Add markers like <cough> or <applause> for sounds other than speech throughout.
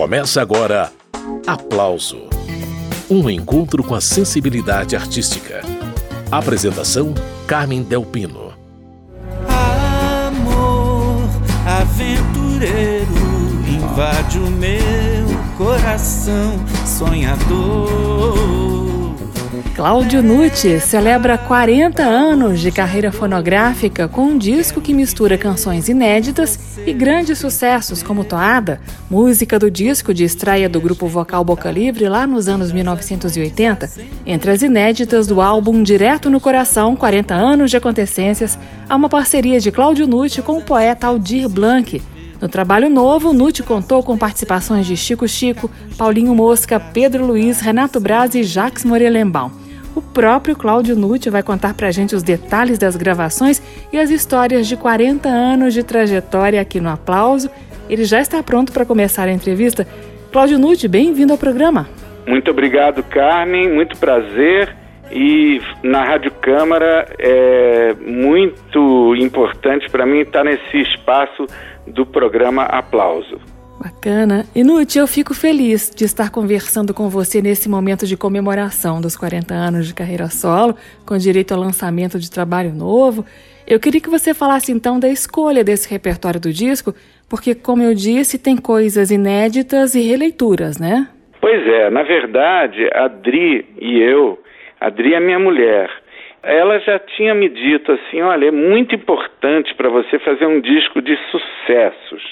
Começa agora Aplauso Um encontro com a sensibilidade artística. Apresentação: Carmen Delpino. Amor aventureiro invade o meu coração sonhador. Cláudio Nucci celebra 40 anos de carreira fonográfica com um disco que mistura canções inéditas e grandes sucessos como Toada, música do disco de estreia do grupo vocal Boca Livre lá nos anos 1980, entre as inéditas do álbum Direto no Coração 40 anos de acontecências, há uma parceria de Cláudio Nucci com o poeta Aldir Blanc. No trabalho novo, Nucci contou com participações de Chico Chico, Paulinho Mosca, Pedro Luiz, Renato Braz e Jacques Morelenbaum. O próprio Cláudio Nucci vai contar pra gente os detalhes das gravações e as histórias de 40 anos de trajetória aqui no Aplauso. Ele já está pronto para começar a entrevista. Cláudio Nucci, bem-vindo ao programa. Muito obrigado, Carmen. Muito prazer. E na Rádio Câmara é muito importante para mim estar nesse espaço do programa Aplauso. Bacana. Inuti, eu fico feliz de estar conversando com você nesse momento de comemoração dos 40 anos de carreira solo, com direito ao lançamento de trabalho novo. Eu queria que você falasse então da escolha desse repertório do disco, porque, como eu disse, tem coisas inéditas e releituras, né? Pois é, na verdade, a Dri e eu, a Dri é minha mulher, ela já tinha me dito assim: olha, é muito importante para você fazer um disco de sucessos.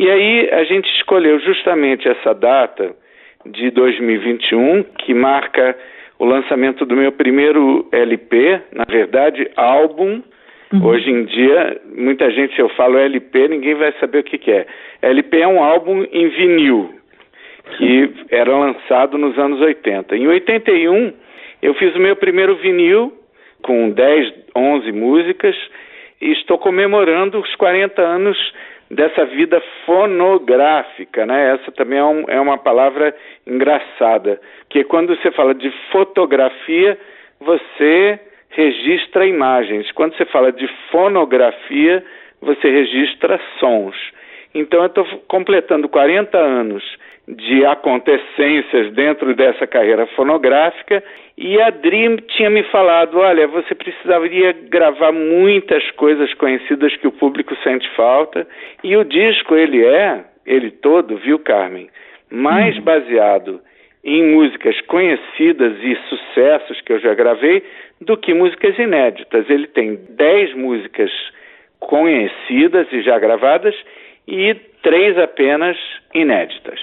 E aí a gente escolheu justamente essa data de 2021, que marca o lançamento do meu primeiro LP, na verdade, álbum. Uhum. Hoje em dia, muita gente, se eu falo LP, ninguém vai saber o que, que é. LP é um álbum em vinil, que era lançado nos anos 80. Em 81, eu fiz o meu primeiro vinil, com 10, 11 músicas, e estou comemorando os 40 anos dessa vida fonográfica, né? Essa também é, um, é uma palavra engraçada, que quando você fala de fotografia, você registra imagens. Quando você fala de fonografia, você registra sons. Então eu estou completando 40 anos de acontecências dentro dessa carreira fonográfica e a Dream tinha me falado, olha, você precisaria gravar muitas coisas conhecidas que o público sente falta e o disco ele é, ele todo, viu Carmen, mais uhum. baseado em músicas conhecidas e sucessos que eu já gravei do que músicas inéditas. Ele tem 10 músicas conhecidas e já gravadas e três apenas inéditas.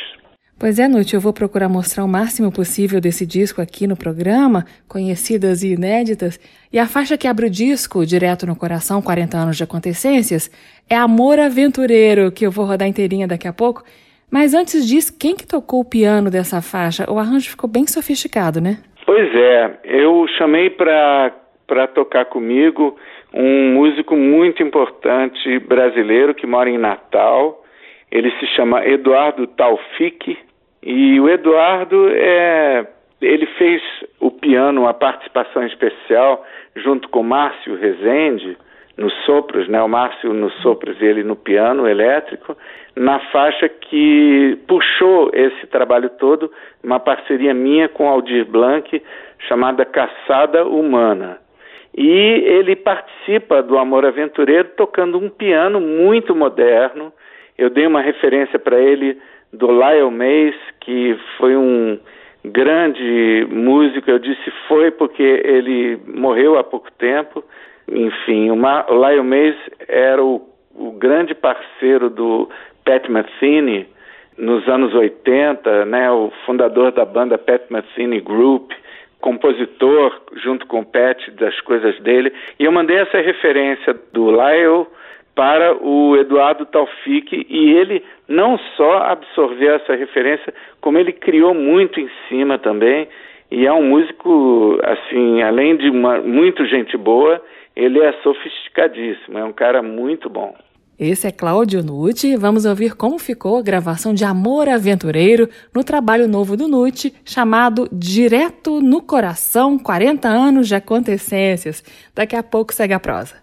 Pois é, Nuti, eu vou procurar mostrar o máximo possível desse disco aqui no programa, conhecidas e inéditas. E a faixa que abre o disco, direto no coração, 40 anos de acontecências, é Amor Aventureiro, que eu vou rodar inteirinha daqui a pouco. Mas antes disso, quem que tocou o piano dessa faixa? O arranjo ficou bem sofisticado, né? Pois é, eu chamei para tocar comigo um músico muito importante brasileiro que mora em Natal. Ele se chama Eduardo Taufik e o Eduardo é, ele fez o piano, uma participação especial junto com Márcio Rezende nos sopros, né? O Márcio nos sopros e ele no piano elétrico, na faixa que puxou esse trabalho todo, uma parceria minha com Aldir Blanc, chamada Caçada Humana. E ele participa do Amor Aventureiro tocando um piano muito moderno. Eu dei uma referência para ele do Lyle Mays, que foi um grande músico. Eu disse foi porque ele morreu há pouco tempo. Enfim, o, o Lyle Mays era o, o grande parceiro do Pat Metheny nos anos 80, né, o fundador da banda Pat Metheny Group, compositor junto com o Pat das coisas dele. E eu mandei essa referência do Lyle para o Eduardo Taufik e ele não só absorveu essa referência, como ele criou muito em cima também. E é um músico, assim, além de uma, muito gente boa, ele é sofisticadíssimo, é um cara muito bom. Esse é Cláudio Nucci. Vamos ouvir como ficou a gravação de Amor Aventureiro no trabalho novo do Nucci, chamado Direto no Coração 40 anos de acontecências. Daqui a pouco segue a prosa.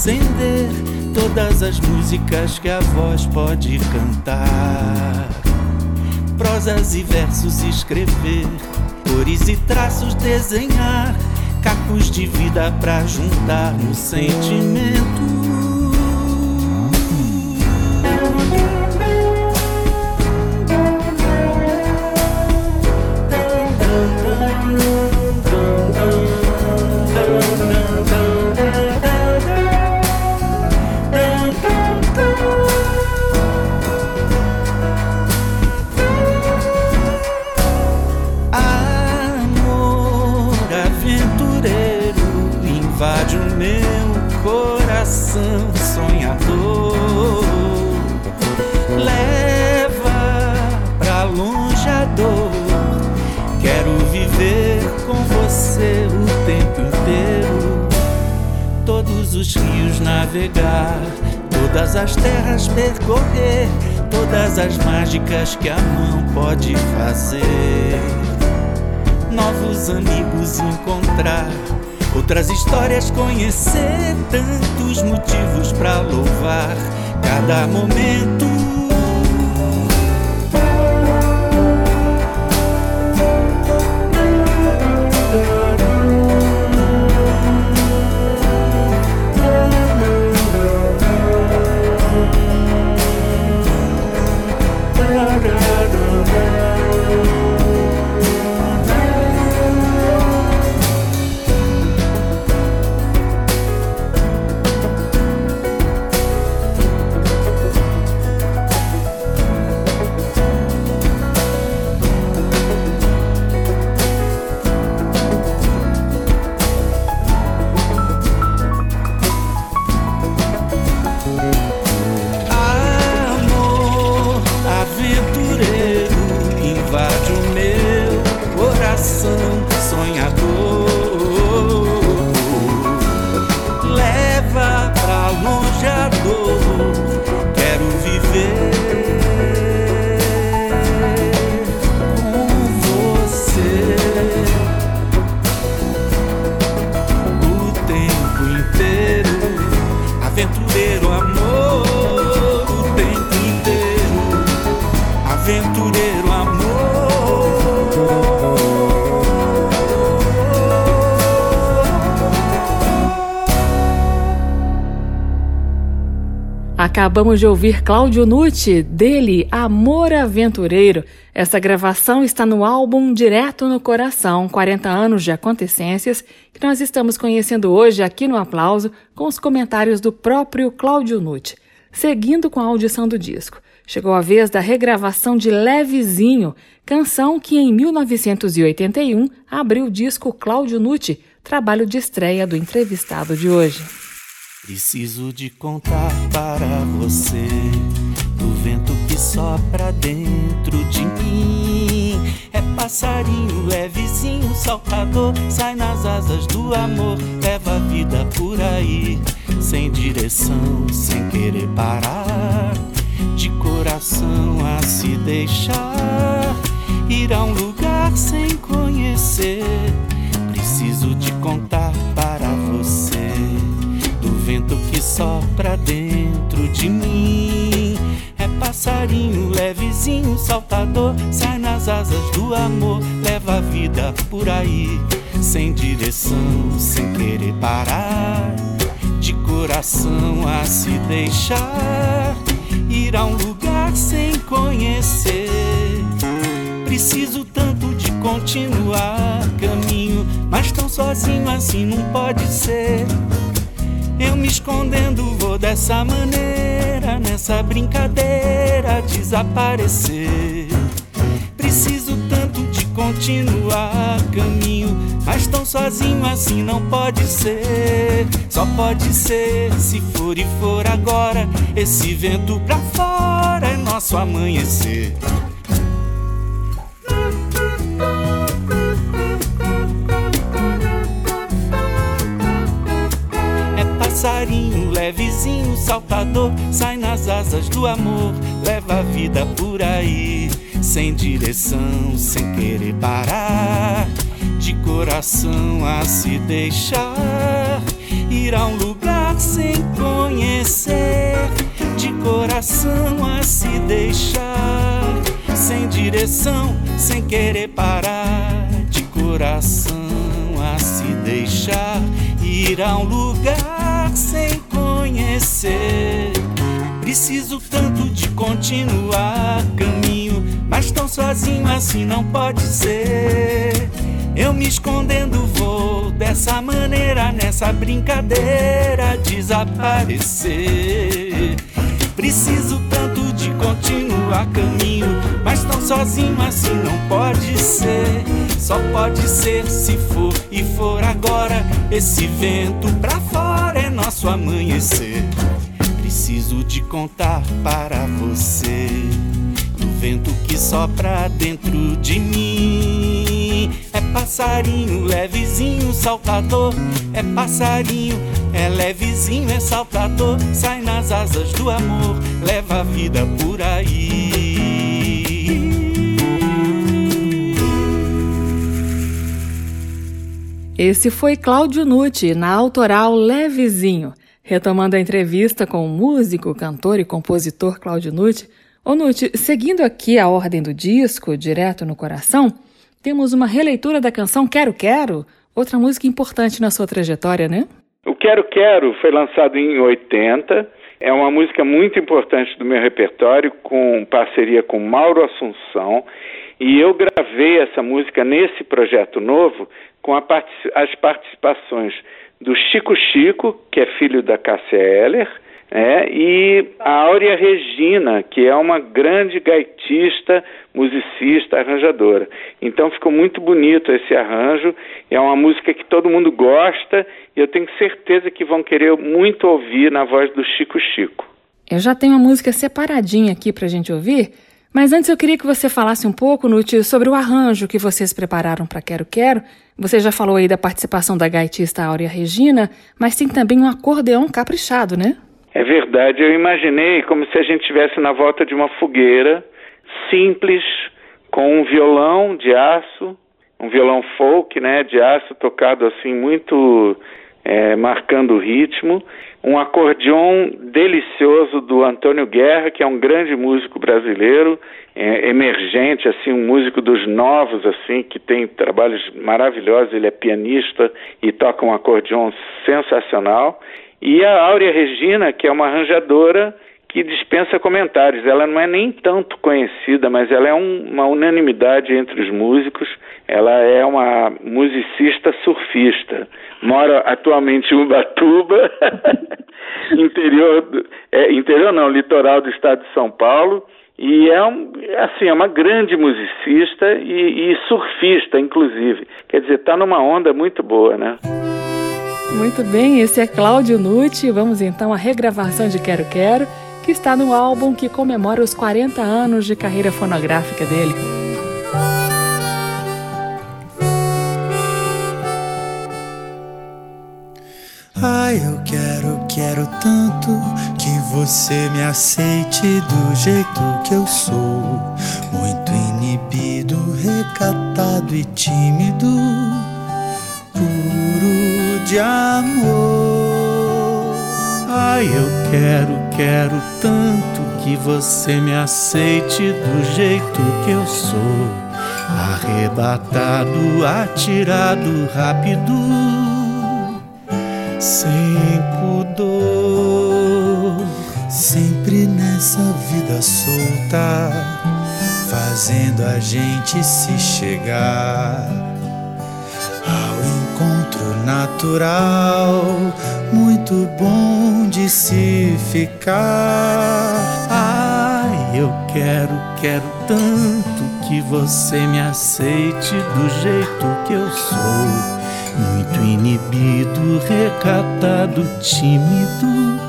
Acender, todas as músicas que a voz pode cantar. Prosas e versos escrever, cores e traços desenhar, cacos de vida pra juntar no sentimento. Cada momento Acabamos de ouvir Cláudio Nucci, dele Amor Aventureiro. Essa gravação está no álbum Direto no Coração, 40 anos de acontecências, que nós estamos conhecendo hoje aqui no Aplauso, com os comentários do próprio Cláudio Nucci. Seguindo com a audição do disco, chegou a vez da regravação de Levezinho, canção que em 1981 abriu o disco Cláudio Nucci, trabalho de estreia do entrevistado de hoje. Preciso de contar para você do vento que sopra dentro de mim. É passarinho, é vizinho, saltador, sai nas asas do amor, leva a vida por aí, sem direção, sem querer parar. De coração a se deixar, ir a um lugar sem conhecer. Preciso de contar para vento que sopra dentro de mim. É passarinho levezinho, saltador, sai nas asas do amor, leva a vida por aí, sem direção, sem querer parar. De coração a se deixar, ir a um lugar sem conhecer. Preciso tanto de continuar caminho, mas tão sozinho assim não pode ser. Escondendo vou dessa maneira, nessa brincadeira desaparecer. Preciso tanto de continuar caminho, mas tão sozinho assim não pode ser. Só pode ser se for e for agora. Esse vento pra fora é nosso amanhecer. Levezinho, saltador, sai nas asas do amor, leva a vida por aí, sem direção, sem querer parar, de coração a se deixar, ir a um lugar sem conhecer, de coração a se deixar, sem direção, sem querer parar, de coração a se deixar ir a um lugar sem conhecer. Preciso tanto de continuar caminho, mas tão sozinho assim não pode ser. Eu me escondendo vou dessa maneira, nessa brincadeira desaparecer. Preciso tanto de continuar caminho, mas tão sozinho assim não pode ser. Só pode ser se for e for agora. Esse vento pra fora é nosso amanhecer. Preciso de contar para você do vento que sopra dentro de mim. Passarinho levezinho, saltador. É passarinho, é levezinho, é saltador. Sai nas asas do amor, leva a vida por aí. Esse foi Cláudio Nucci, na autoral Levezinho. Retomando a entrevista com o músico, cantor e compositor Cláudio Nucci. Ô Nucci, seguindo aqui a ordem do disco, direto no coração, temos uma releitura da canção Quero Quero, outra música importante na sua trajetória, né? O Quero Quero foi lançado em 80, é uma música muito importante do meu repertório, com parceria com Mauro Assunção, e eu gravei essa música nesse projeto novo com as participações do Chico Chico, que é filho da Cássia Eller, é, e a Áurea Regina, que é uma grande gaitista, musicista, arranjadora. Então ficou muito bonito esse arranjo, é uma música que todo mundo gosta e eu tenho certeza que vão querer muito ouvir na voz do Chico Chico. Eu já tenho uma música separadinha aqui para a gente ouvir, mas antes eu queria que você falasse um pouco, Nuti, sobre o arranjo que vocês prepararam para Quero Quero. Você já falou aí da participação da gaitista Áurea Regina, mas tem também um acordeão caprichado, né? É verdade, eu imaginei como se a gente estivesse na volta de uma fogueira, simples, com um violão de aço, um violão folk, né, de aço tocado assim muito é, marcando o ritmo, um acordeon delicioso do Antônio Guerra, que é um grande músico brasileiro, é, emergente, assim, um músico dos novos, assim, que tem trabalhos maravilhosos, ele é pianista e toca um acordeon sensacional, e a Áurea Regina, que é uma arranjadora que dispensa comentários. Ela não é nem tanto conhecida, mas ela é um, uma unanimidade entre os músicos. Ela é uma musicista surfista. Mora atualmente em Ubatuba, <laughs> interior, do, é, interior não, litoral do estado de São Paulo. E é, um, assim, é uma grande musicista e, e surfista, inclusive. Quer dizer, está numa onda muito boa, né? Muito bem, esse é Cláudio Nucci. Vamos então à regravação de Quero Quero que está no álbum que comemora os 40 anos de carreira fonográfica dele. Ai, eu quero, quero tanto que você me aceite do jeito que eu sou. Muito inibido, recatado e tímido, puro de amor. Ai, eu quero, quero tanto que você me aceite do jeito que eu sou. Arrebatado, atirado, rápido, sem pudor. Sempre nessa vida solta, fazendo a gente se chegar ao encontro natural muito bom de se ficar. Ai, eu quero, quero tanto que você me aceite do jeito que eu sou. Muito inibido, recatado, tímido,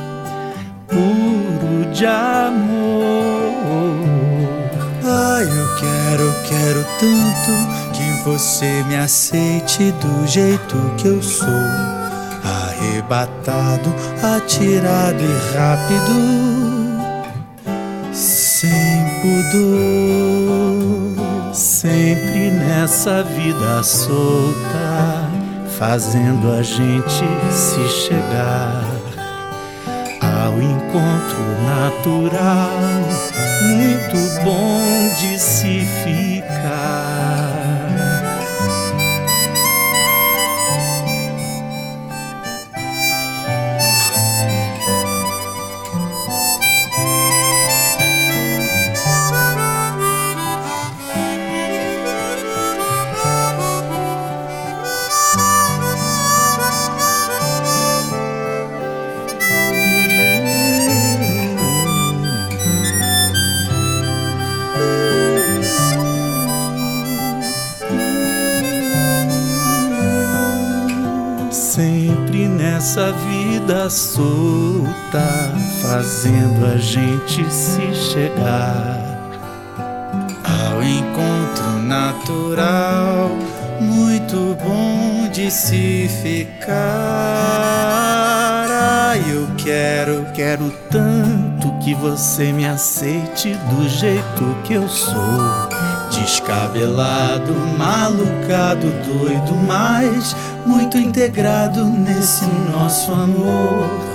puro de amor. Ai, eu quero, quero tanto que você me aceite do jeito que eu sou arrebatado, atirado e rápido, sem pudor, sempre nessa vida solta, fazendo a gente se chegar ao encontro natural, muito bom de se ficar. Solta, fazendo a gente se chegar ao encontro natural, muito bom de se ficar. Eu quero, quero tanto que você me aceite do jeito que eu sou. Descabelado, malucado, doido, mas muito integrado nesse nosso amor.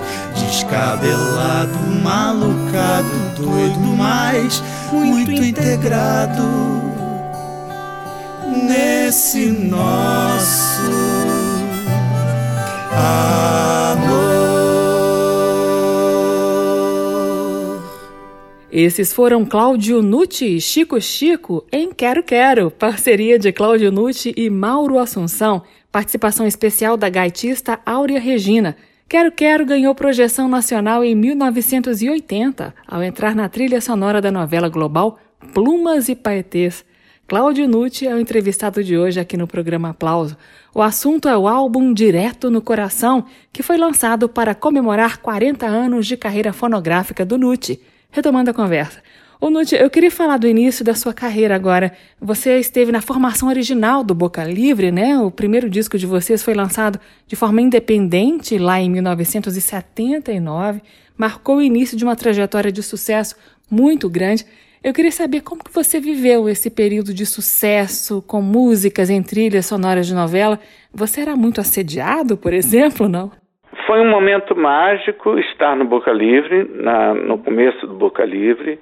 Descabelado, malucado, doido, mas muito integrado nesse nosso amor. Esses foram Cláudio Nucci e Chico Chico em Quero Quero, parceria de Cláudio Nucci e Mauro Assunção. Participação especial da gaitista Áurea Regina. Quero Quero ganhou projeção nacional em 1980, ao entrar na trilha sonora da novela global Plumas e Paetês. Cláudio Nucci é o entrevistado de hoje aqui no programa Aplauso. O assunto é o álbum Direto no Coração, que foi lançado para comemorar 40 anos de carreira fonográfica do Nucci. Retomando a conversa, Ô eu queria falar do início da sua carreira agora. Você esteve na formação original do Boca Livre, né? O primeiro disco de vocês foi lançado de forma independente lá em 1979, marcou o início de uma trajetória de sucesso muito grande. Eu queria saber como que você viveu esse período de sucesso com músicas em trilhas sonoras de novela. Você era muito assediado, por exemplo, não? Foi um momento mágico estar no Boca Livre, na, no começo do Boca Livre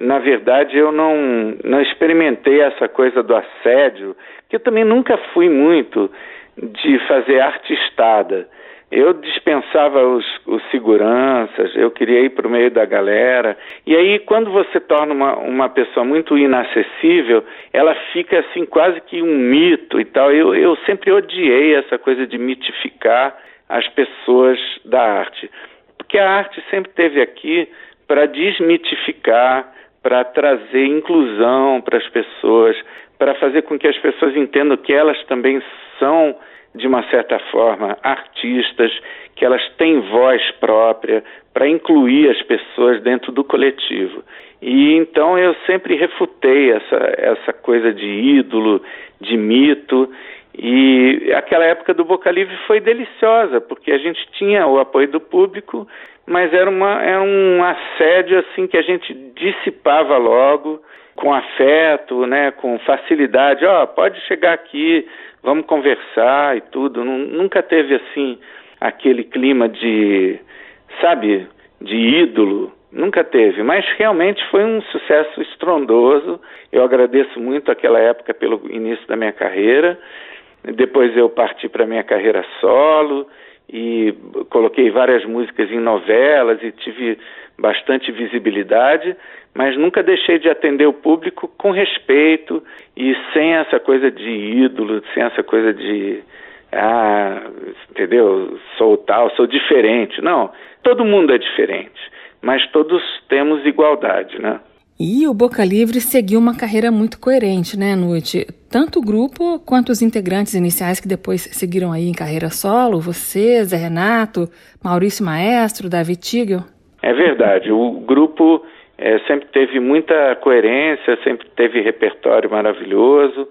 na verdade, eu não, não experimentei essa coisa do assédio, que eu também nunca fui muito de fazer artistada. Eu dispensava os, os seguranças, eu queria ir para o meio da galera. E aí, quando você torna uma, uma pessoa muito inacessível, ela fica assim quase que um mito e tal. Eu, eu sempre odiei essa coisa de mitificar as pessoas da arte. Porque a arte sempre teve aqui para desmitificar, para trazer inclusão para as pessoas, para fazer com que as pessoas entendam que elas também são, de uma certa forma, artistas, que elas têm voz própria, para incluir as pessoas dentro do coletivo. E então eu sempre refutei essa, essa coisa de ídolo, de mito, e aquela época do Boca Livre foi deliciosa, porque a gente tinha o apoio do público mas era, uma, era um assédio assim que a gente dissipava logo, com afeto, né, com facilidade. Ó, oh, pode chegar aqui, vamos conversar e tudo. Nunca teve assim aquele clima de, sabe, de ídolo. Nunca teve, mas realmente foi um sucesso estrondoso. Eu agradeço muito aquela época pelo início da minha carreira. Depois eu parti para minha carreira solo e coloquei várias músicas em novelas e tive bastante visibilidade, mas nunca deixei de atender o público com respeito e sem essa coisa de ídolo, sem essa coisa de ah, entendeu? Sou tal, sou diferente. Não, todo mundo é diferente, mas todos temos igualdade, né? E o Boca Livre seguiu uma carreira muito coerente, né, Nuti? Tanto o grupo quanto os integrantes iniciais que depois seguiram aí em carreira solo, você, Zé Renato, Maurício Maestro, Davi Tigel. É verdade, o grupo é, sempre teve muita coerência, sempre teve repertório maravilhoso.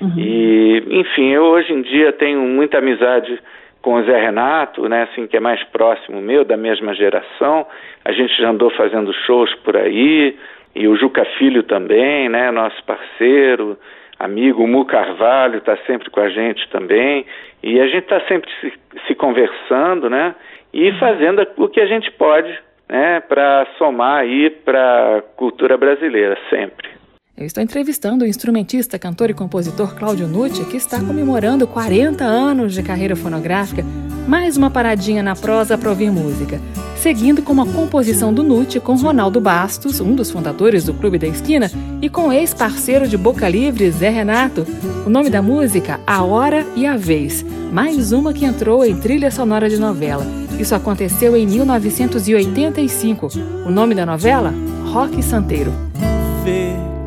Uhum. E, enfim, eu hoje em dia tenho muita amizade com o Zé Renato, né, assim, que é mais próximo meu, da mesma geração. A gente já andou fazendo shows por aí, e o Juca Filho também, né, nosso parceiro, amigo, o Mu Carvalho está sempre com a gente também. E a gente está sempre se, se, conversando, né, e fazendo o que a gente pode, né, para somar aí para a cultura brasileira, sempre. Eu estou entrevistando o instrumentista, cantor e compositor Cláudio Nucci, que está comemorando 40 anos de carreira fonográfica. Mais uma paradinha na prosa para ouvir música. Seguindo com uma composição do Nucci com Ronaldo Bastos, um dos fundadores do Clube da Esquina, e com ex-parceiro de Boca Livre, Zé Renato. O nome da música, A Hora e a Vez. Mais uma que entrou em trilha sonora de novela. Isso aconteceu em 1985. O nome da novela? Rock Santeiro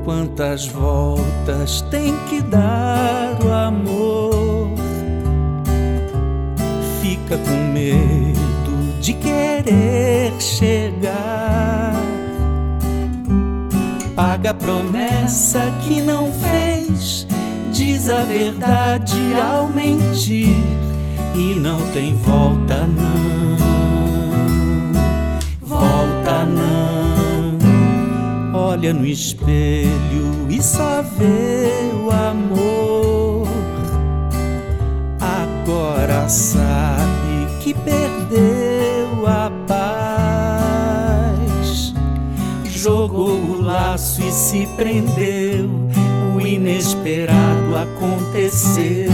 quantas voltas tem que dar o amor. Fica com medo de querer chegar. Paga a promessa que não fez, diz a verdade ao mentir e não tem volta não. Volta não olha no espelho e só vê o amor. Agora sabe que perdeu a paz. Jogou o laço e se prendeu. O inesperado aconteceu.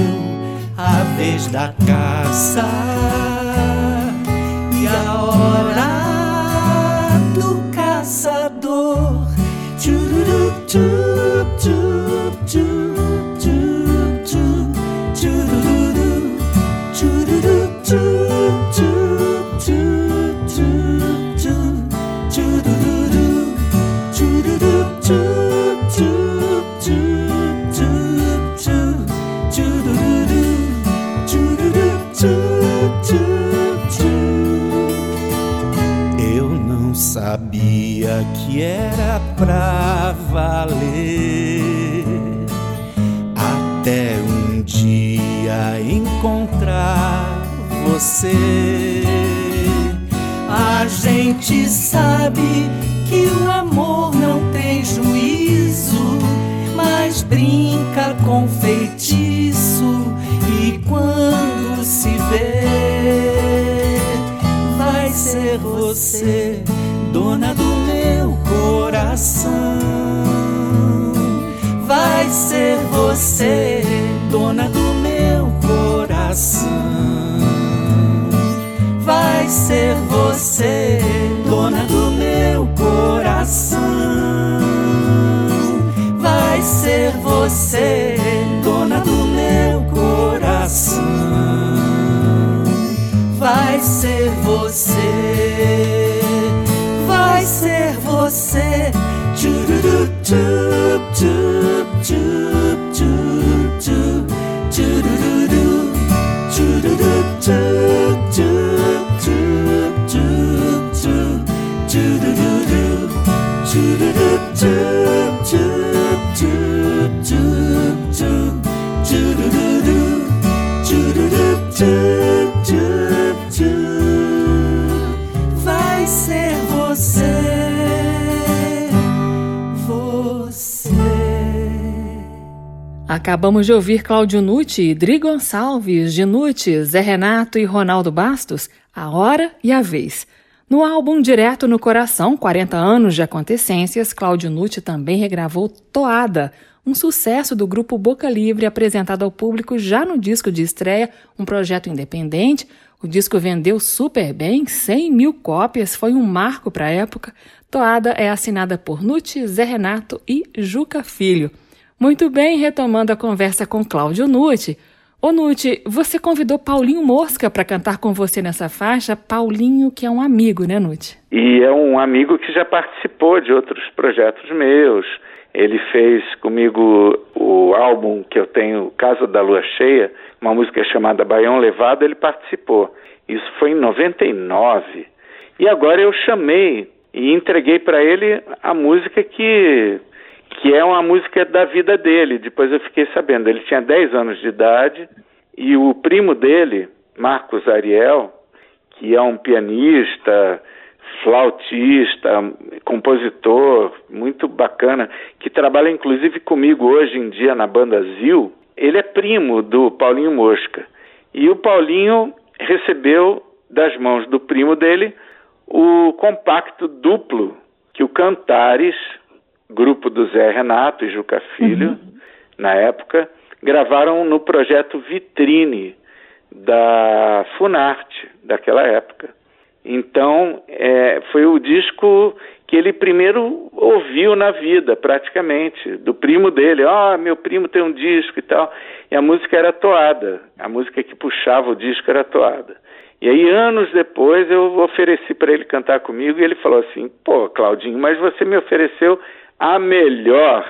A vez da caça e a hora sabia que era pra valer até um dia encontrar você. A gente sabe que o amor não tem juízo, mas brinca com feitiço e quando se vê, vai ser você, dona do meu coração. Vai ser você, dona do meu coração. Vai ser você, dona do meu coração. Vai ser você, dona do meu coração. Vai ser você, vai ser você. Chururu, chup, Acabamos de ouvir Cláudio Nucci Dri Gonçalves, de Nucci, Zé Renato e Ronaldo Bastos, A Hora e a Vez. No álbum Direto no Coração, 40 anos de acontecências, Cláudio Nucci também regravou Toada, um sucesso do grupo Boca Livre apresentado ao público já no disco de estreia, um projeto independente. O disco vendeu super bem, 100 mil cópias, foi um marco para a época. Toada é assinada por Nucci, Zé Renato e Juca Filho. Muito bem, retomando a conversa com Cláudio Nucci. Ô Nucci, você convidou Paulinho Mosca para cantar com você nessa faixa. Paulinho, que é um amigo, né, Nucci? E é um amigo que já participou de outros projetos meus. Ele fez comigo o álbum que eu tenho, Casa da Lua Cheia, uma música chamada Baião Levado, ele participou. Isso foi em 99. E agora eu chamei e entreguei para ele a música que, que é uma música da vida dele. Depois eu fiquei sabendo, ele tinha 10 anos de idade e o primo dele Marcos Ariel, que é um pianista, flautista, compositor, muito bacana, que trabalha inclusive comigo hoje em dia na banda Zil, ele é primo do Paulinho Mosca. E o Paulinho recebeu das mãos do primo dele o compacto duplo que o Cantares, grupo do Zé Renato e Juca Filho, uhum. na época, gravaram no projeto Vitrine da Funarte daquela época. Então, é, foi o disco que ele primeiro ouviu na vida, praticamente, do primo dele. Ah, oh, meu primo tem um disco e tal. E a música era toada. A música que puxava o disco era toada. E aí, anos depois, eu ofereci para ele cantar comigo e ele falou assim: pô, Claudinho, mas você me ofereceu a melhor.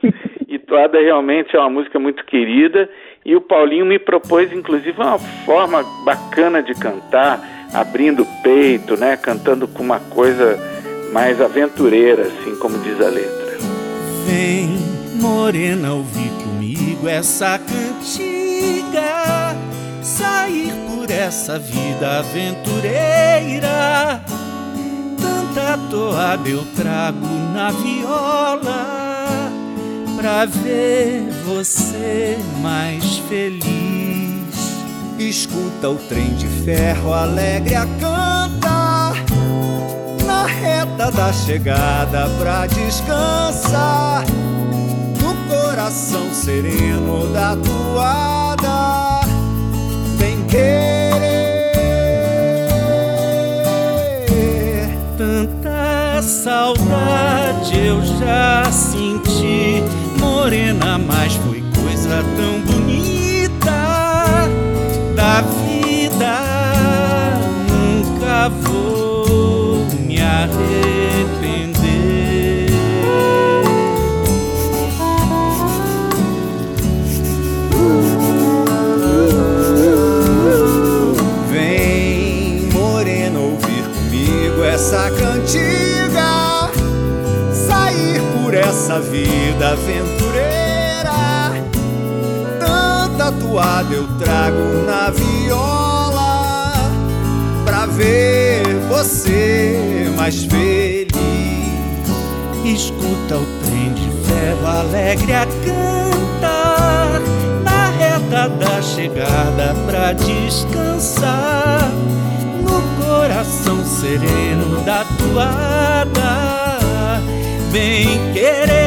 <laughs> e Toada realmente é uma música muito querida. E o Paulinho me propôs, inclusive, uma forma bacana de cantar, abrindo o peito, né? Cantando com uma coisa mais aventureira, assim como diz a letra. Vem, morena, ouvir comigo essa cantiga, sair por essa vida aventureira. Tanta toada eu trago na viola pra ver você mais feliz. Escuta o trem de ferro alegre a cantar na reta da chegada pra descansar no coração sereno da toada. Vem querer saudade eu já senti morena, mas foi coisa tão bonita da vida. Nunca vou me arrepender. Por essa vida aventureira tatuado eu trago na viola pra ver você mais feliz. Escuta o trem de ferro alegre a cantar na reta da chegada pra descansar no coração sereno da toada. Querer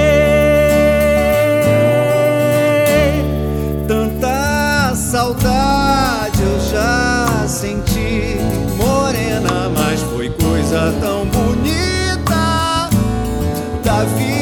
saudade eu já senti morena, mas foi coisa tão bonita da vida.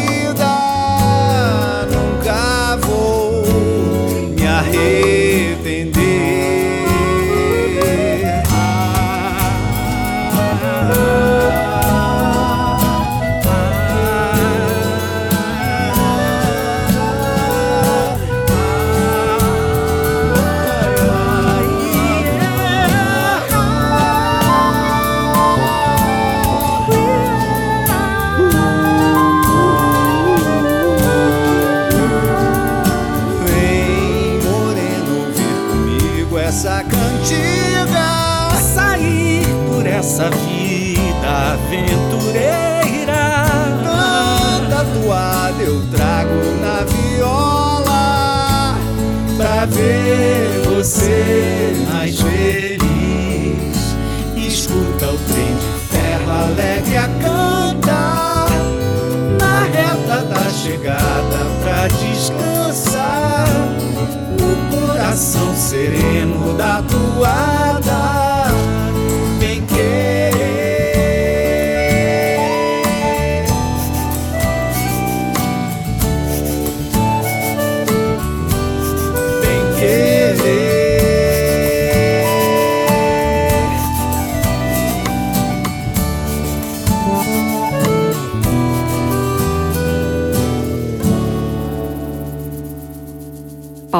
Coração sereno da toada.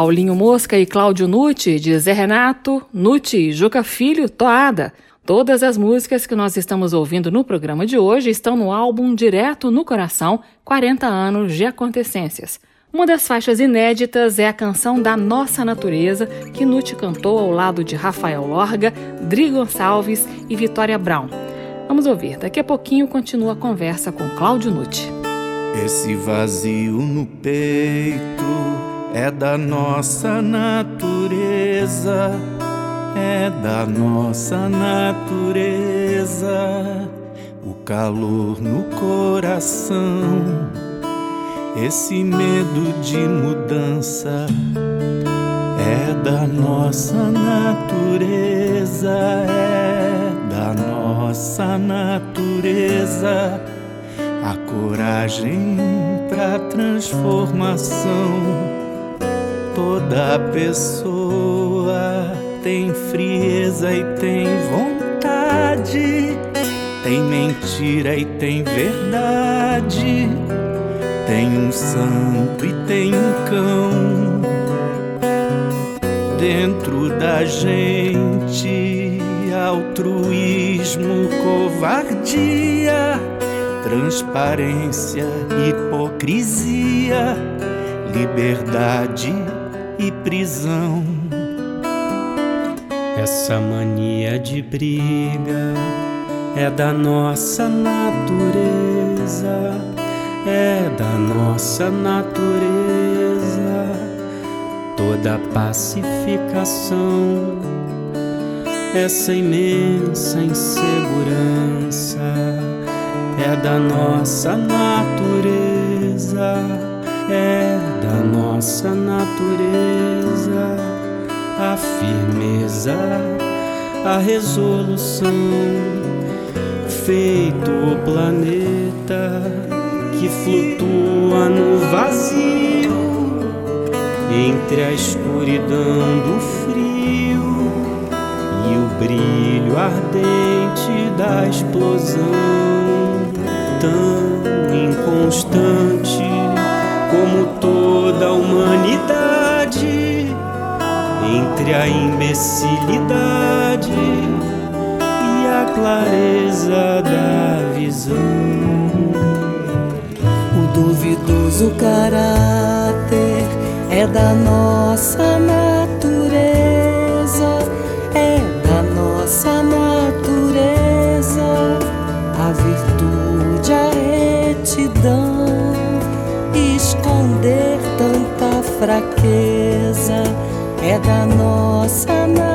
Paulinho Mosca e Cláudio Nucci, de Zé Renato, Nucci Juca Filho, Toada. Todas as músicas que nós estamos ouvindo no programa de hoje estão no álbum Direto no Coração, 40 anos de acontecências. Uma das faixas inéditas é a canção da Nossa Natureza, que Nuti cantou ao lado de Rafael Lorga, Dri Gonçalves e Vitória Brown. Vamos ouvir, daqui a pouquinho continua a conversa com Cláudio Nuti. Esse vazio no peito é da nossa natureza, é da nossa natureza. O calor no coração, esse medo de mudança é da nossa natureza, é da nossa natureza a coragem para transformação. Toda pessoa tem frieza e tem vontade, tem mentira e tem verdade, tem um santo e tem um cão dentro da gente. Altruísmo, covardia transparência, hipocrisia, liberdade e prisão. Essa mania de briga é da nossa natureza, é da nossa natureza. Toda pacificação, essa imensa insegurança é da nossa natureza, é da nossa natureza a firmeza, a resolução, feito o planeta que flutua no vazio entre a escuridão do frio e o brilho ardente da explosão tão inconstante como toda a humanidade entre a imbecilidade e a clareza da visão. O duvidoso caráter é da nossa natureza, é da nossa fraqueza é da nossa natureza,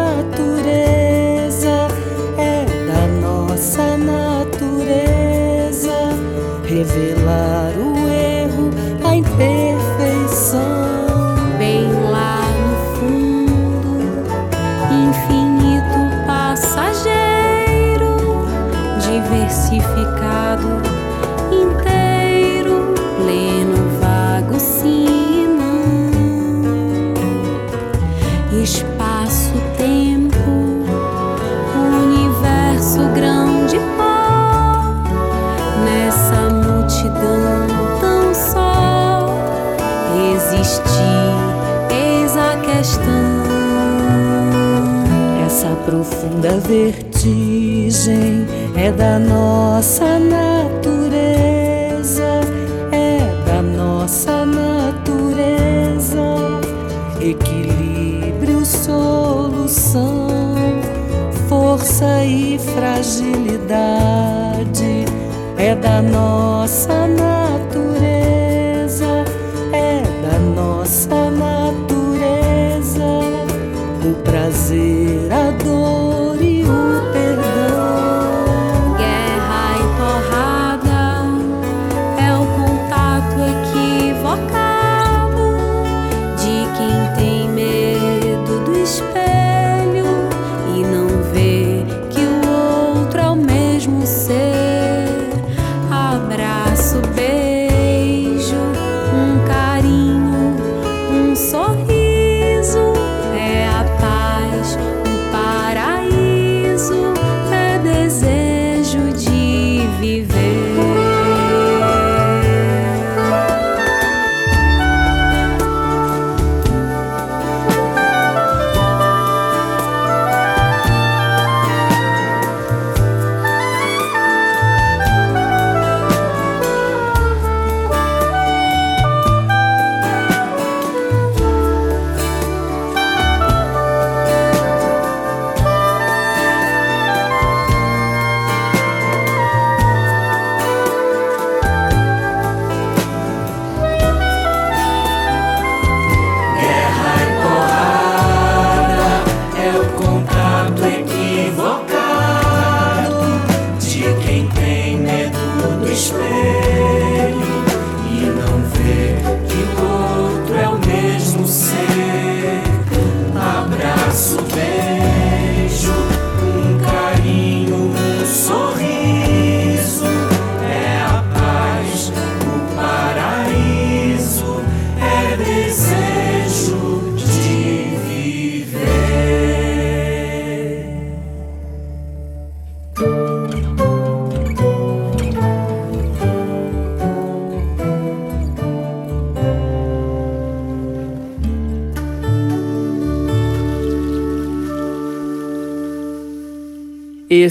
profunda vertigem é da nossa natureza, é da nossa natureza. Equilíbrio, solução, força e fragilidade é da nossa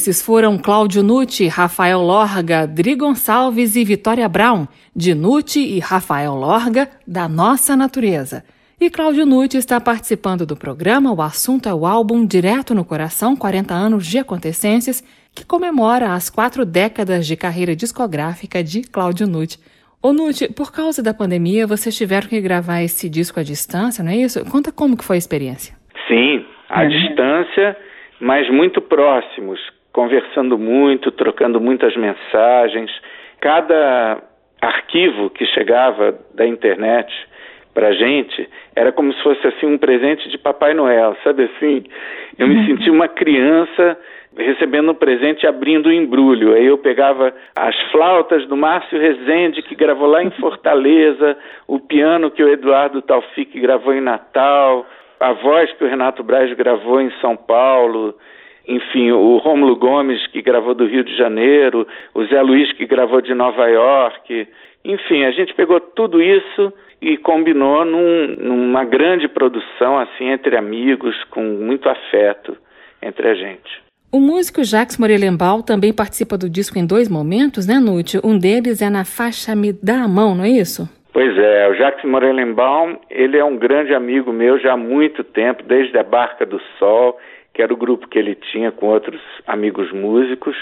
Esses foram Cláudio Nucci, Rafael Lorga, Dri Gonçalves e Vitória Brown, de Nucci e Rafael Lorga, da Nossa Natureza. E Cláudio Nucci está participando do programa O Assunto é o Álbum Direto no Coração 40 anos de Acontecências, que comemora as quatro décadas de carreira discográfica de Cláudio Nucci. Ô Nucci, por causa da pandemia, vocês tiveram que gravar esse disco à distância, não é isso? Conta como que foi a experiência. Sim, à é. distância, mas muito próximos, conversando muito, trocando muitas mensagens. Cada arquivo que chegava da internet para gente era como se fosse assim um presente de Papai Noel, sabe assim? Eu me senti uma criança recebendo um presente e abrindo o embrulho. Aí eu pegava as flautas do Márcio Rezende, que gravou lá em Fortaleza, o piano que o Eduardo Taufik gravou em Natal, a voz que o Renato Braz gravou em São Paulo, enfim, o Rômulo Gomes que gravou do Rio de Janeiro, o Zé Luiz que gravou de Nova York. Enfim, a gente pegou tudo isso e combinou num, numa grande produção assim entre amigos, com muito afeto entre a gente. O músico Jacques Morelenbaum também participa do disco em dois momentos, né, Nute? Um deles é na faixa Me Dá a Mão, não é isso? Pois é, o Jacques Morelenbaum, ele é um grande amigo meu já há muito tempo, desde a Barca do Sol, que era o grupo que ele tinha com outros amigos músicos.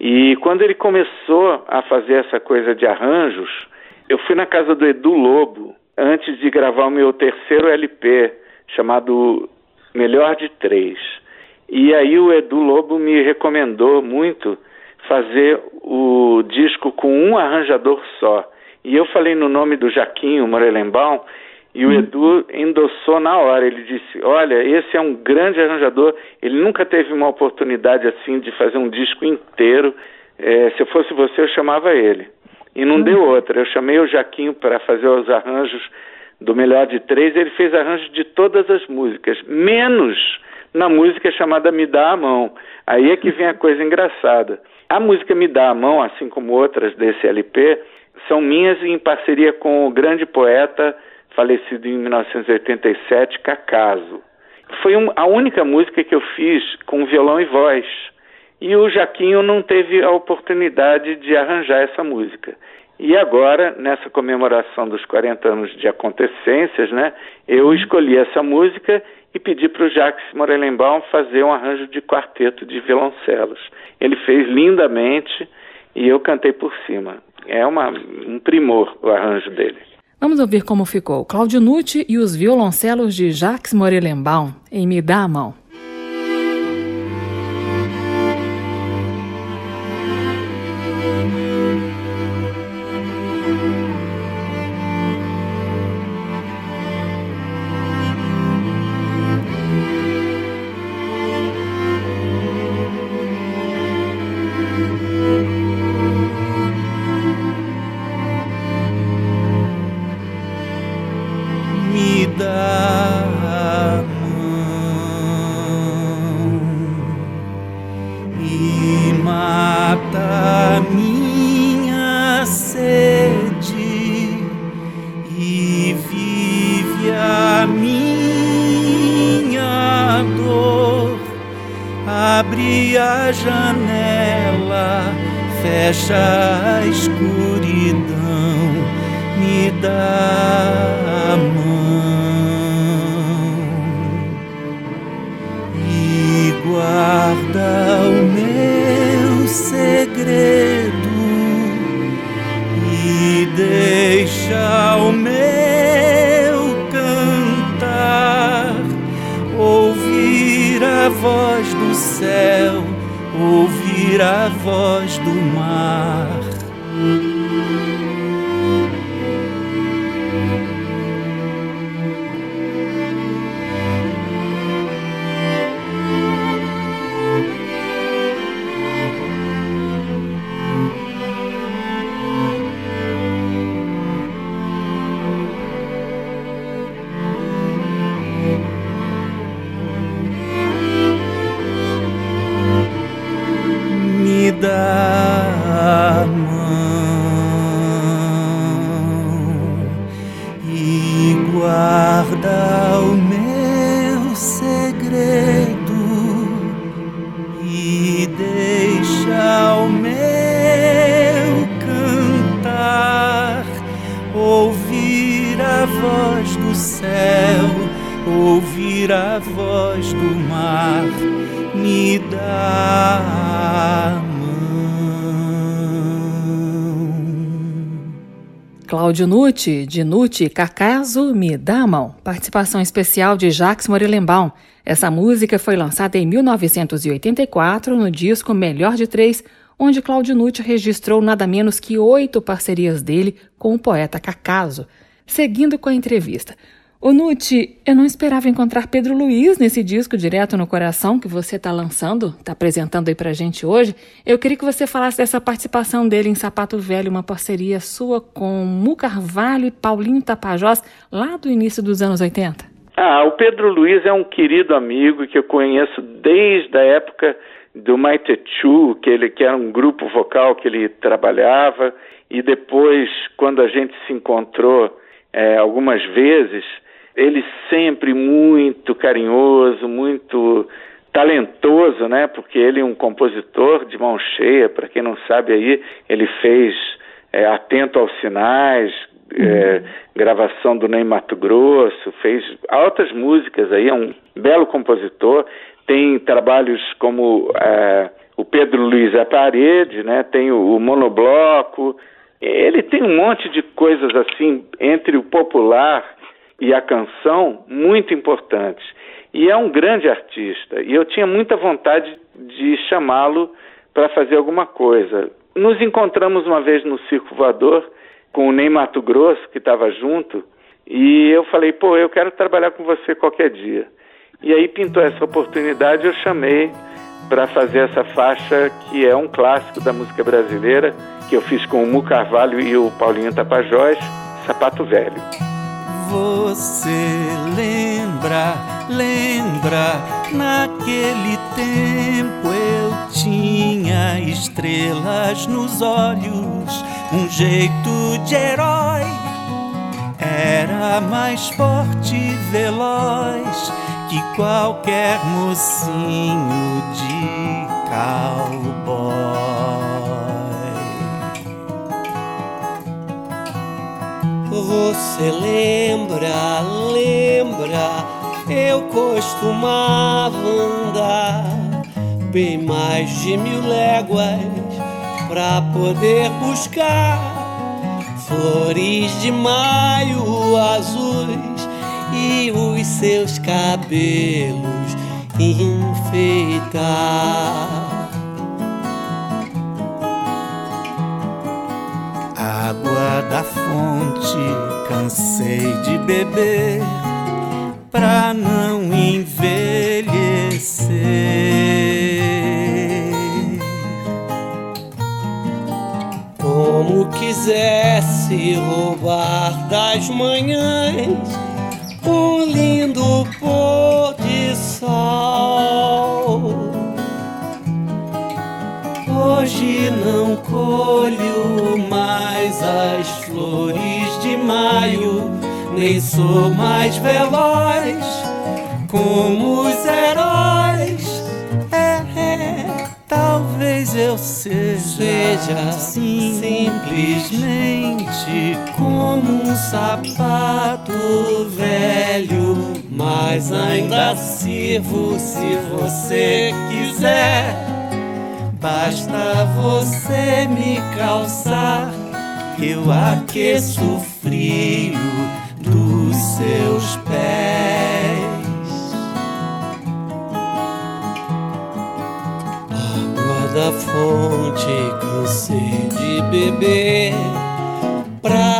E quando ele começou a fazer essa coisa de arranjos, eu fui na casa do Edu Lobo, antes de gravar o meu terceiro LP, chamado Melhor de Três. E aí o Edu Lobo me recomendou muito fazer o disco com um arranjador só. E eu falei no nome do Jaquinho Morelenbaum e o Edu endossou na hora. Ele disse: Olha, esse é um grande arranjador. Ele nunca teve uma oportunidade assim de fazer um disco inteiro. É, se eu fosse você, eu chamava ele. E não deu outra. Eu chamei o Jaquinho para fazer os arranjos do Melhor de Três. Ele fez arranjos de todas as músicas, menos na música chamada Me Dá a Mão. Aí é que vem a coisa engraçada. A música Me Dá a Mão, assim como outras desse LP, são minhas em parceria com o grande poeta falecido em 1987, Cacaso. Foi um, a única música que eu fiz com violão e voz. E o Jaquinho não teve a oportunidade de arranjar essa música. E agora, nessa comemoração dos 40 anos de acontecências, né, eu escolhi essa música e pedi para o Jacques Morelenbaum fazer um arranjo de quarteto de violoncelos. Ele fez lindamente e eu cantei por cima. É uma, um primor o arranjo dele. Vamos ouvir como ficou Claudio Nucci e os violoncelos de Jacques Morelenbaum em Me Dá a Mão. Mar, me dá a mão. Cláudio Nutti, de Nutti Cacaso Me Dá a Mão. Participação especial de Jacques Morelenbaum. Essa música foi lançada em 1984 no disco Melhor de Três, onde Cláudio Nutti registrou nada menos que oito parcerias dele com o poeta Cacaso. Seguindo com a entrevista. O Nuti, eu não esperava encontrar Pedro Luiz nesse disco Direto no Coração que você está lançando, está apresentando aí pra gente hoje. Eu queria que você falasse dessa participação dele em Sapato Velho, uma parceria sua com Mu Carvalho e Paulinho Tapajós, lá do início dos anos 80. Ah, o Pedro Luiz é um querido amigo que eu conheço desde a época do Maitechu, que ele que era um grupo vocal que ele trabalhava, e depois, quando a gente se encontrou é, algumas vezes, ele sempre muito carinhoso, muito talentoso, né? Porque ele é um compositor de mão cheia, para quem não sabe aí, ele fez é, Atento aos Sinais, é, gravação do Ney Mato Grosso, fez altas músicas aí, é um belo compositor, tem trabalhos como é, o Pedro Luiz à Parede, né? Tem o, o Monobloco, ele tem um monte de coisas assim entre o popular e a canção muito importantes. E é um grande artista. E eu tinha muita vontade de chamá-lo para fazer alguma coisa. Nos encontramos uma vez no Circo Voador com o Ney Mato Grosso, que estava junto, e eu falei, pô, eu quero trabalhar com você qualquer dia. E aí pintou essa oportunidade, eu chamei para fazer essa faixa que é um clássico da música brasileira, que eu fiz com o Mu Carvalho e o Paulinho Tapajós, Sapato Velho. Você lembra, lembra, naquele tempo eu tinha estrelas nos olhos, um jeito de herói. Era mais forte e veloz que qualquer mocinho de cowboy. Você lembra, lembra, eu costumava andar bem mais de mil léguas pra poder buscar flores de maio azuis e os seus cabelos enfeitar. Da fonte cansei de beber pra não envelhecer. Como quisesse roubar das manhãs um lindo pôr de sol. Hoje não as flores de maio, nem sou mais veloz como os heróis. É, é, talvez eu seja, seja simplesmente como um sapato velho, mas ainda sirvo se você quiser. Basta você me calçar, eu aqueço o frio dos seus pés. Água da fonte, cansei de beber pra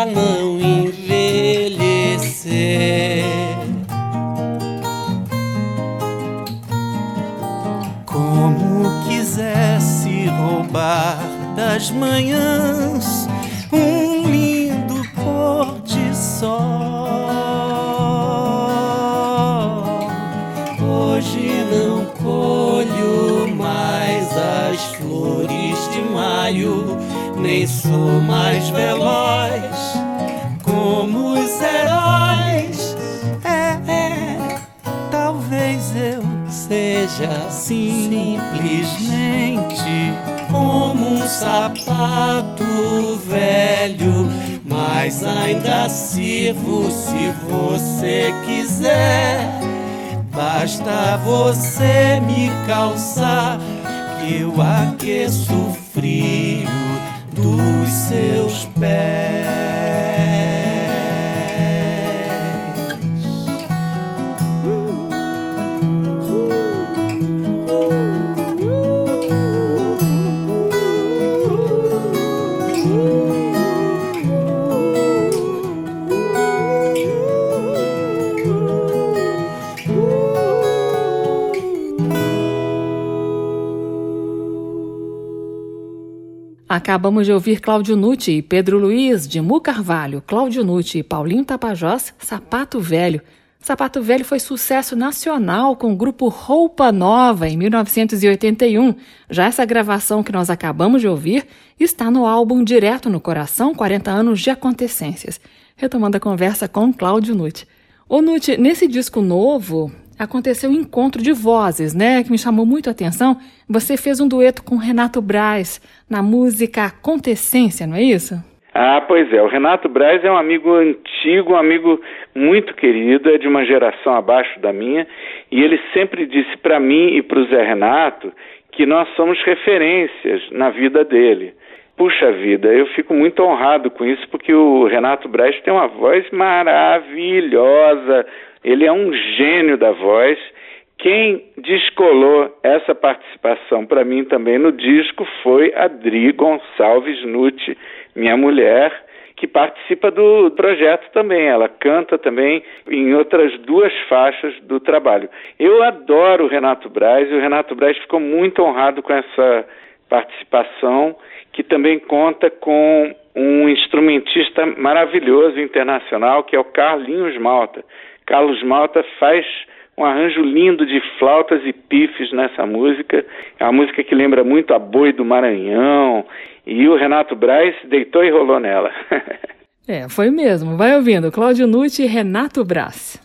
Acabamos de ouvir Cláudio Nucci e Pedro Luiz, de Mu Carvalho, Cláudio Nucci e Paulinho Tapajós, Sapato Velho. Sapato Velho foi sucesso nacional com o grupo Roupa Nova em 1981. Já essa gravação que nós acabamos de ouvir está no álbum Direto no Coração 40 anos de acontecências. Retomando a conversa com Cláudio Nucci. Ô Nucci, nesse disco novo, aconteceu um encontro de vozes, né? Que me chamou muito a atenção. Você fez um dueto com Renato Braz na música Acontecência, não é isso? Ah, pois é. O Renato Braz é um amigo antigo, um amigo muito querido, é de uma geração abaixo da minha, e ele sempre disse para mim e para o Zé Renato que nós somos referências na vida dele. Puxa vida, eu fico muito honrado com isso, porque o Renato Braz tem uma voz maravilhosa, ele é um gênio da voz. Quem descolou essa participação para mim também no disco foi a Dri Gonçalves Nutti, minha mulher, que participa do projeto também. Ela canta também em outras duas faixas do trabalho. Eu adoro o Renato Braz e o Renato Braz ficou muito honrado com essa participação, que também conta com um instrumentista maravilhoso internacional, que é o Carlinhos Malta. Carlos Malta faz um arranjo lindo de flautas e pifes nessa música. É uma música que lembra muito a Boi do Maranhão. E o Renato Braz deitou e rolou nela. <laughs> é, foi mesmo. Vai ouvindo. Cláudio Nucci e Renato Braz.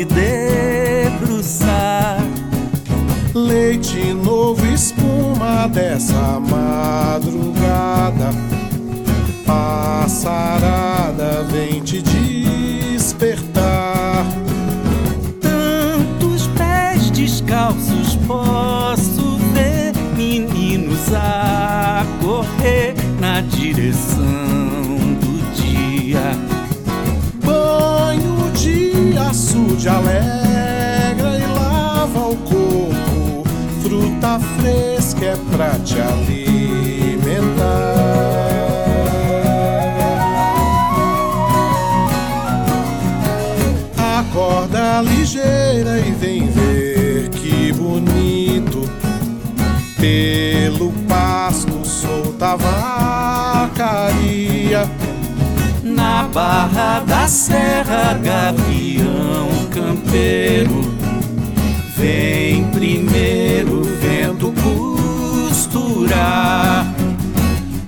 Se debruçar. Leite novo, espuma dessa madrugada. Passarada saúde alegra e lava o corpo. Fruta fresca é pra te alimentar. Acorda ligeira e vem ver que bonito. Pelo pasto solta vacaria na barra da serra, gavião campeiro. Vem primeiro vendo costurar.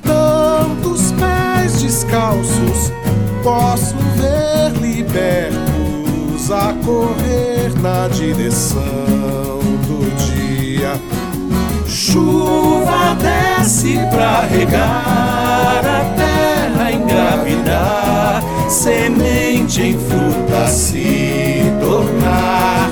Tantos pés descalços posso ver libertos a correr na direção do dia. Chuva desce pra regar a terra engravidar, semente em fruta se tornar.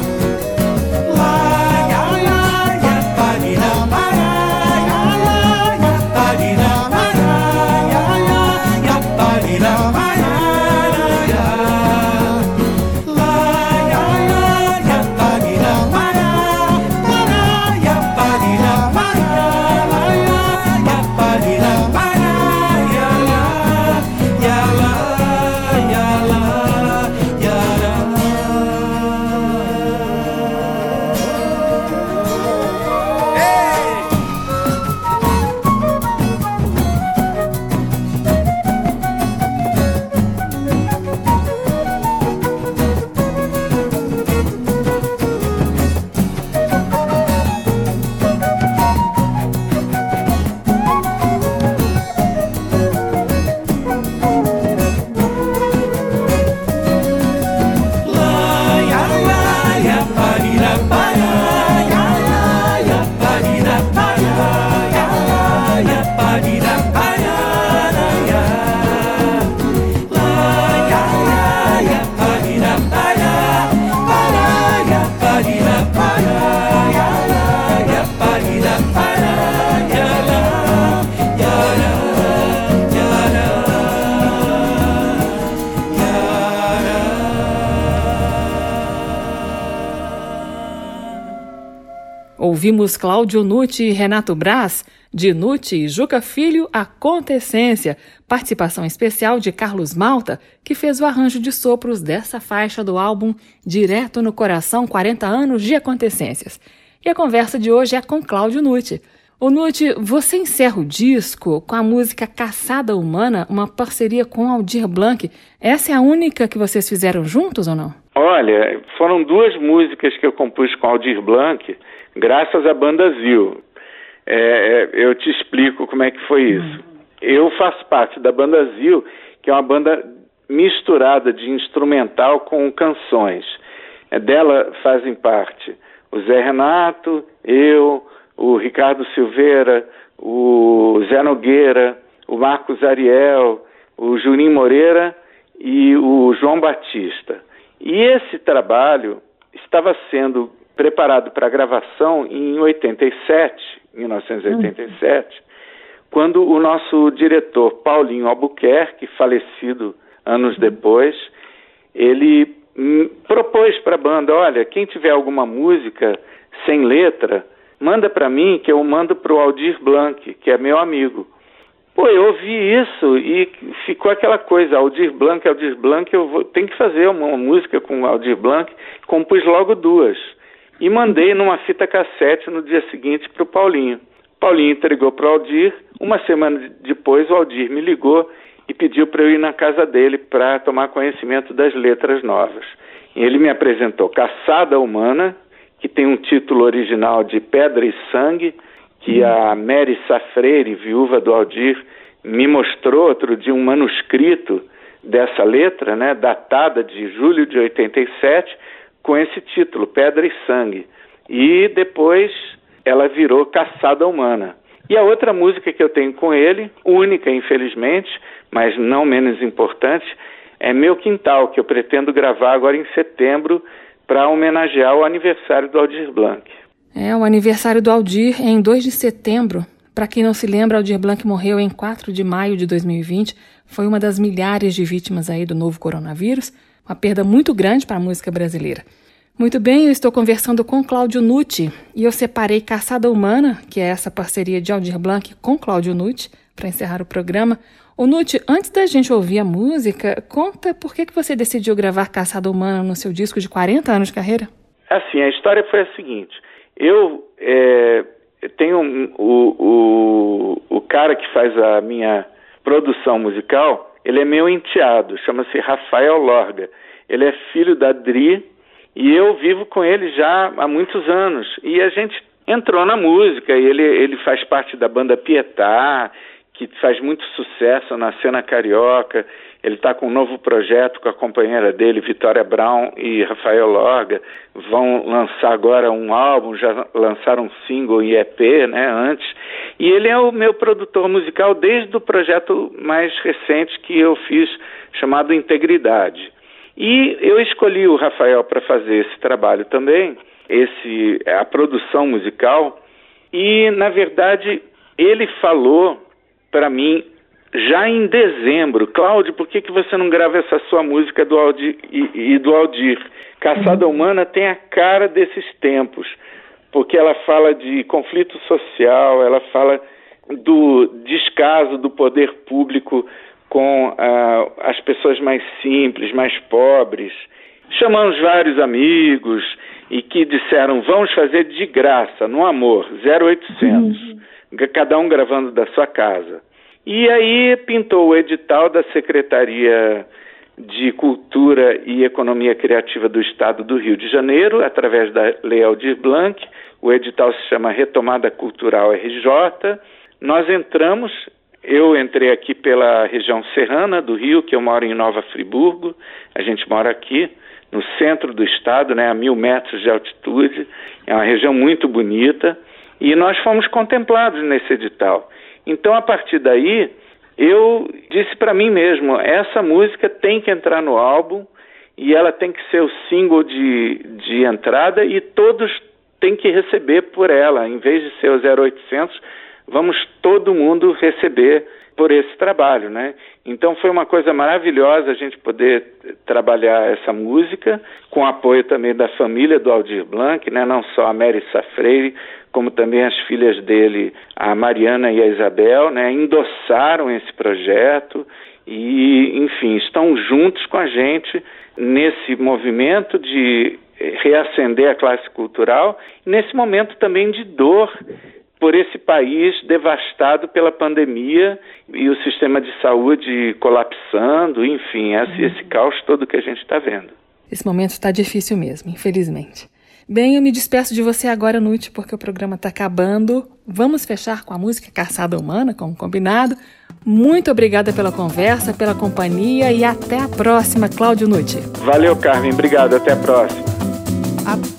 Ouvimos Cláudio Nutti e Renato Braz, de Nutti e Juca Filho, Acontecência, participação especial de Carlos Malta, que fez o arranjo de sopros dessa faixa do álbum Direto no Coração 40 anos de Acontecências. E a conversa de hoje é com Cláudio Nutti. O Nutti, você encerra o disco com a música Caçada Humana, uma parceria com Aldir Blanc. Essa é a única que vocês fizeram juntos ou não? Olha, foram duas músicas que eu compus com Aldir Blanc, graças à banda Zil. É, é, eu te explico como é que foi isso. Eu faço parte da banda Zil, que é uma banda misturada de instrumental com canções. É, dela fazem parte o Zé Renato, eu, o Ricardo Silveira, o Zé Nogueira, o Marcos Ariel, o Juninho Moreira e o João Batista. E esse trabalho estava sendo preparado para gravação em 87, 1987, quando o nosso diretor Paulinho Albuquerque, falecido anos depois, ele propôs para a banda, olha, quem tiver alguma música sem letra, manda para mim que eu mando para o Aldir Blanc, que é meu amigo. Pô, eu ouvi isso e ficou aquela coisa, Aldir Blanc, Aldir Blanc, eu vou, tenho que fazer uma, música com Aldir Blanc, compus logo duas. E mandei numa fita cassete no dia seguinte para o Paulinho. Paulinho entregou para o Aldir, uma semana depois o Aldir me ligou e pediu para eu ir na casa dele para tomar conhecimento das letras novas. Ele me apresentou Caçada Humana, que tem um título original de Pedra e Sangue, que a Mary Safreire, viúva do Aldir, me mostrou outro dia um manuscrito dessa letra, né, datada de julho de 87, com esse título, Pedra e Sangue. E depois ela virou Caçada Humana. E a outra música que eu tenho com ele, única infelizmente, mas não menos importante, é Meu Quintal, que eu pretendo gravar agora em setembro para homenagear o aniversário do Aldir Blanc. É, o aniversário do Aldir é em 2 de setembro. Para quem não se lembra, Aldir Blanc morreu em 4 de maio de 2020. Foi uma das milhares de vítimas aí do novo coronavírus. Uma perda muito grande para a música brasileira. Muito bem, eu estou conversando com Cláudio Nutti e eu separei Caçada Humana, que é essa parceria de Aldir Blanc com Cláudio Nutti, para encerrar o programa. O Nutti, antes da gente ouvir a música, conta por que, que você decidiu gravar Caçada Humana no seu disco de 40 anos de carreira? Assim, a história foi a seguinte. Eu é, tenho um, o, o, o cara que faz a minha produção musical, ele é meu enteado, chama-se Rafael Lorga. Ele é filho da Dri e eu vivo com ele já há muitos anos. E a gente entrou na música, e ele, ele faz parte da banda Pietá, que faz muito sucesso na cena carioca. Ele está com um novo projeto com a companheira dele, Vitória Brown e Rafael Lorga. Vão lançar agora um álbum, já lançaram um single e EP, né, antes. E ele é o meu produtor musical desde o projeto mais recente que eu fiz, chamado Integridade. E eu escolhi o Rafael para fazer esse trabalho também, esse a produção musical. E na verdade ele falou para mim já em dezembro, Cláudio, por que, que você não grava essa sua música do Aldir, e, e do Aldir? Caçada uhum. Humana tem a cara desses tempos, porque ela fala de conflito social, ela fala do descaso do poder público com uh, as pessoas mais simples, mais pobres. Chamamos vários amigos e que disseram: vamos fazer de graça, no amor, 0800, uhum. cada um gravando da sua casa. E aí pintou o edital da Secretaria de Cultura e Economia Criativa do Estado do Rio de Janeiro, através da Lei Aldir Blanc. O edital se chama Retomada Cultural RJ. Nós entramos, eu entrei aqui pela região serrana do Rio, que eu moro em Nova Friburgo, a gente mora aqui no centro do estado, né, a mil metros de altitude, é uma região muito bonita, e nós fomos contemplados nesse edital. Então, a partir daí, eu disse para mim mesmo: essa música tem que entrar no álbum e ela tem que ser o single de, de entrada e todos têm que receber por ela. Em vez de ser o 0800, vamos todo mundo receber por esse trabalho, né? Então foi uma coisa maravilhosa a gente poder trabalhar essa música com apoio também da família do Aldir Blanc, né? Não só a Mary Safreire, como também as filhas dele, a Mariana e a Isabel, né? Endossaram esse projeto e, enfim, estão juntos com a gente nesse movimento de reacender a classe cultural, nesse momento também de dor por esse país devastado pela pandemia e o sistema de saúde colapsando, enfim, esse, esse caos todo que a gente está vendo. Esse momento está difícil mesmo, infelizmente. Bem, eu me despeço de você agora, noite, porque o programa está acabando. Vamos fechar com a música Caçada Humana, como combinado. Muito obrigada pela conversa, pela companhia e até a próxima, Cláudio Nutti. Valeu, Carmen. Obrigado. Até a próxima.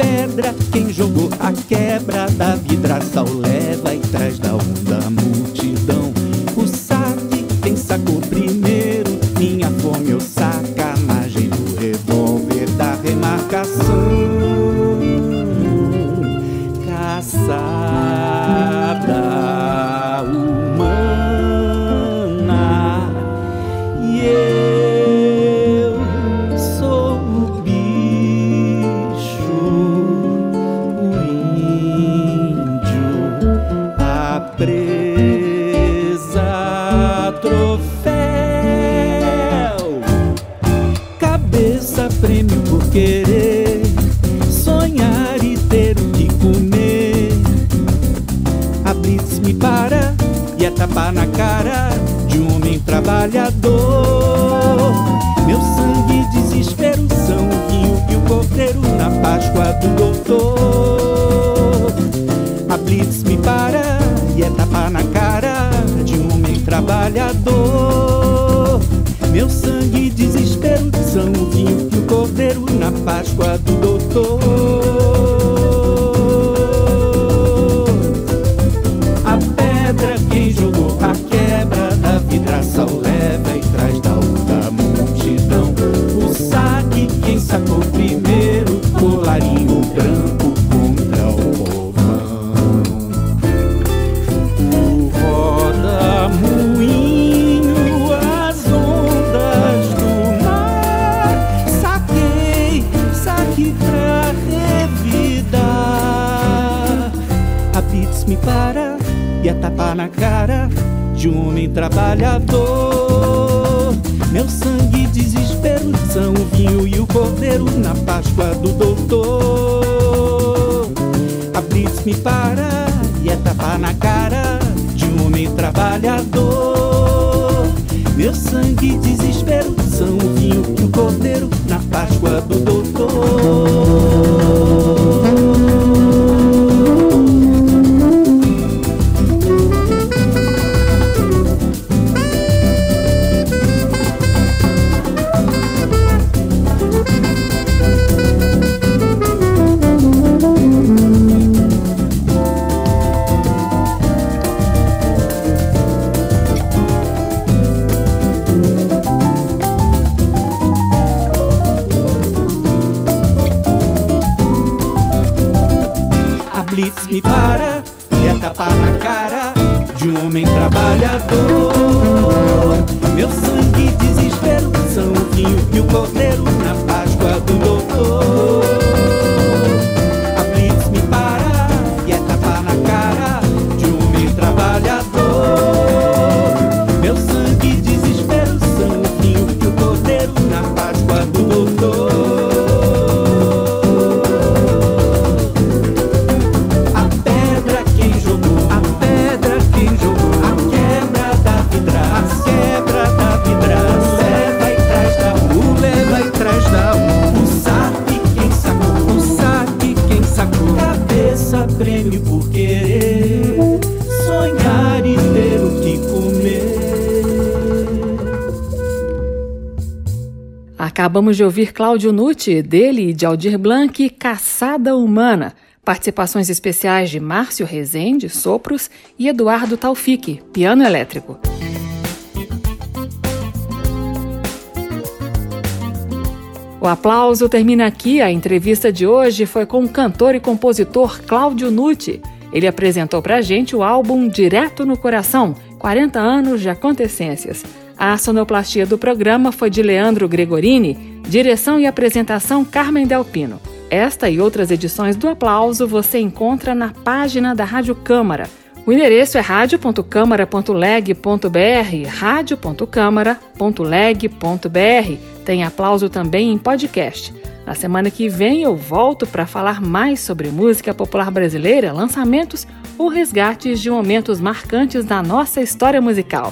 Pedra, quem jogou a quebra da vidraça o leva e traz da onda na cara de um homem trabalhador. Meu sangue e desespero são o vinho e o cordeiro na Páscoa do doutor. A blitz me para e é tapa na cara de um homem trabalhador. Meu sangue e desespero são o vinho e o cordeiro na Páscoa do doutor. De um homem trabalhador. Meu sangue e desespero são o vinho e o cordeiro na Páscoa do doutor. A Blitz me para e é tapa na cara de um homem trabalhador. Meu sangue e desespero são o vinho e o cordeiro na Páscoa do doutor. Na cara Acabamos de ouvir Cláudio Nutti, dele e de Aldir Blanc, Caçada Humana. Participações especiais de Márcio Rezende, sopros, e Eduardo Taufik, piano elétrico. O aplauso termina aqui. A entrevista de hoje foi com o cantor e compositor Cláudio Nutti. Ele apresentou pra gente o álbum Direto no Coração, 40 anos de acontecências. A sonoplastia do programa foi de Leandro Gregorini, direção e apresentação Carmen Delpino. Esta e outras edições do Aplauso você encontra na página da Rádio Câmara. O endereço é radio.câmara.leg.br, radio.câmara.leg.br. Tem aplauso também em podcast. Na semana que vem eu volto para falar mais sobre música popular brasileira, lançamentos ou resgates de momentos marcantes da nossa história musical.